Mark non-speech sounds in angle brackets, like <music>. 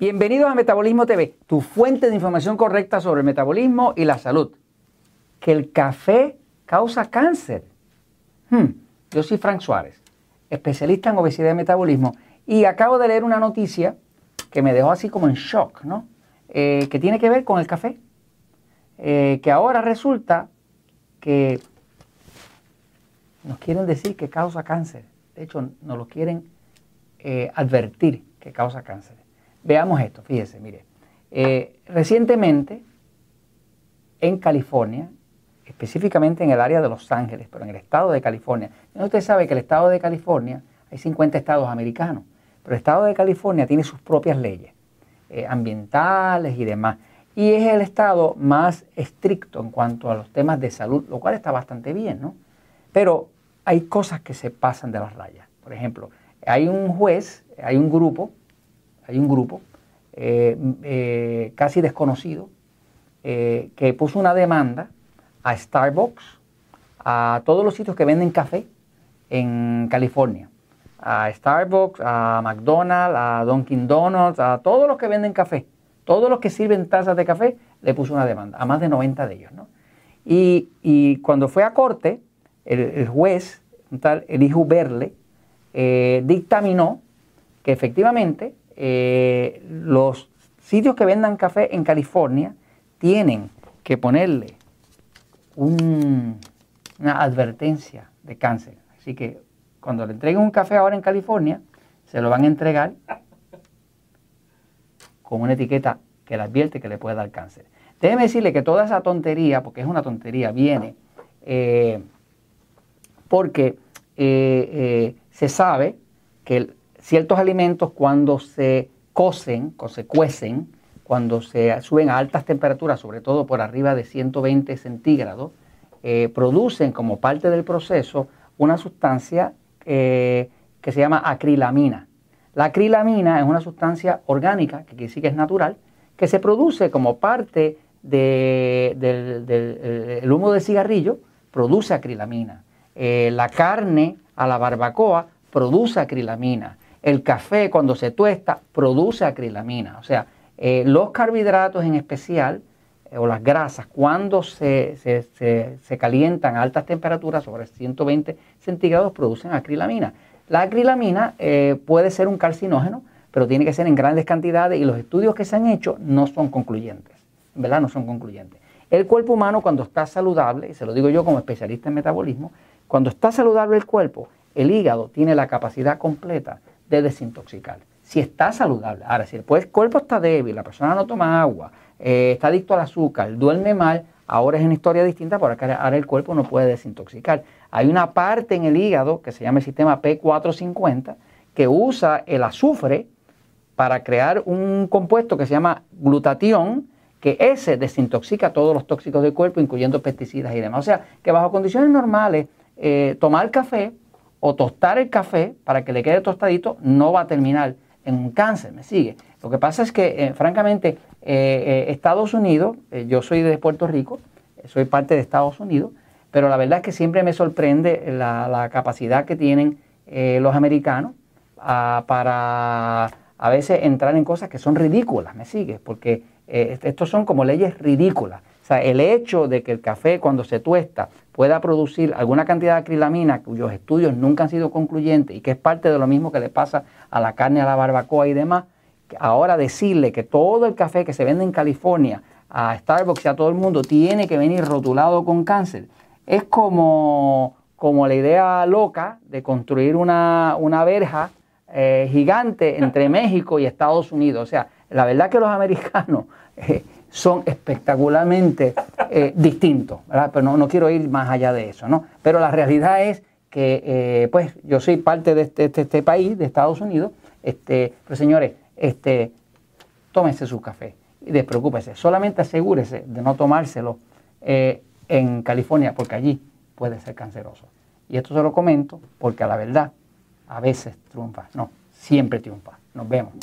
Bienvenidos a Metabolismo TV, tu fuente de información correcta sobre el metabolismo y la salud. Que el café causa cáncer. Hmm, yo soy Frank Suárez, especialista en obesidad y metabolismo, y acabo de leer una noticia que me dejó así como en shock, ¿no? Eh, que tiene que ver con el café. Eh, que ahora resulta que nos quieren decir que causa cáncer. De hecho, nos lo quieren eh, advertir que causa cáncer. Veamos esto, fíjese, mire. Eh, recientemente, en California, específicamente en el área de Los Ángeles, pero en el estado de California. Usted sabe que el estado de California, hay 50 estados americanos, pero el estado de California tiene sus propias leyes eh, ambientales y demás. Y es el estado más estricto en cuanto a los temas de salud, lo cual está bastante bien, ¿no? Pero hay cosas que se pasan de las rayas. Por ejemplo, hay un juez, hay un grupo hay un grupo eh, eh, casi desconocido eh, que puso una demanda a Starbucks, a todos los sitios que venden café en California, a Starbucks, a McDonald's, a Dunkin' Donuts, a todos los que venden café, todos los que sirven tazas de café, le puso una demanda, a más de 90 de ellos. Y, cuando fue a corte, el, juez, tal, el hijo Berle, dictaminó que efectivamente eh, los sitios que vendan café en California tienen que ponerle una advertencia de cáncer. Así que cuando le entreguen un café ahora en California, se lo van a entregar con una etiqueta que le advierte que le puede dar cáncer. Déjeme decirle que toda esa tontería, porque es una tontería, viene eh, porque eh, se sabe que ciertos alimentos cuando se cocen, o se cuecen, cuando se suben a altas temperaturas, sobre todo por arriba de 120 centígrados, eh, producen como parte del proceso una sustancia eh, que se llama acrilamina. La acrilamina es una sustancia orgánica, que quiere decir que es natural, que se produce como parte del humo de cigarrillo, produce acrilamina. Eh, la carne a la barbacoa produce acrilamina. El café cuando se tuesta produce acrilamina. O sea, eh, los carbohidratos en especial, eh, o las grasas, cuando se, calientan a altas temperaturas, sobre 120 centígrados, producen acrilamina. La acrilamina eh, puede ser un carcinógeno, pero tiene que ser en grandes cantidades y los estudios que se han hecho no son concluyentes. En verdad no son concluyentes. El cuerpo humano cuando está saludable, y se lo digo yo como especialista en metabolismo, cuando está saludable el cuerpo, el hígado tiene la capacidad completa de desintoxicar. Si está saludable. Ahora, si el cuerpo está débil, la persona no toma agua, eh, está adicto al azúcar, duerme mal, ahora es una historia distinta porque ahora el cuerpo no puede desintoxicar. Hay una parte en el hígado que se llama el sistema P450 que usa el azufre para crear un compuesto que se llama glutatión, que ese desintoxica todos los tóxicos del cuerpo, incluyendo pesticidas y demás. O sea, que bajo condiciones normales, eh, tomar café o tostar el café para que le quede tostadito no va a terminar en un cáncer, ¿me sigue? Lo que pasa es que, eh, francamente, eh, eh, Estados Unidos, yo soy de Puerto Rico, soy parte de Estados Unidos, pero la verdad es que siempre me sorprende la, capacidad que tienen los americanos ah, para a veces entrar en cosas que son ridículas, ¿me sigue? Porque estos son como leyes ridículas. O sea, el hecho de que el café cuando se tuesta pueda producir alguna cantidad de acrilamina cuyos estudios nunca han sido concluyentes y que es parte de lo mismo que le pasa a la carne, a la barbacoa y demás, ahora decirle que todo el café que se vende en California a Starbucks y a todo el mundo tiene que venir rotulado con cáncer, es como, como la idea loca de construir una, verja eh, gigante entre <laughs> México y Estados Unidos. O sea, la verdad que los <laughs> americanos... Eh, son espectacularmente eh, distintos, ¿verdad? Pero no, quiero ir más allá de eso, ¿no? Pero la realidad es que, eh, pues, yo soy parte de este, este, país, de Estados Unidos, este, pero señores, este, tómense su café y despreocúpese, solamente asegúrese de no tomárselo eh, en California, porque allí puede ser canceroso. Y esto se lo comento porque a la verdad a veces triunfa, no, siempre triunfa. Nos vemos.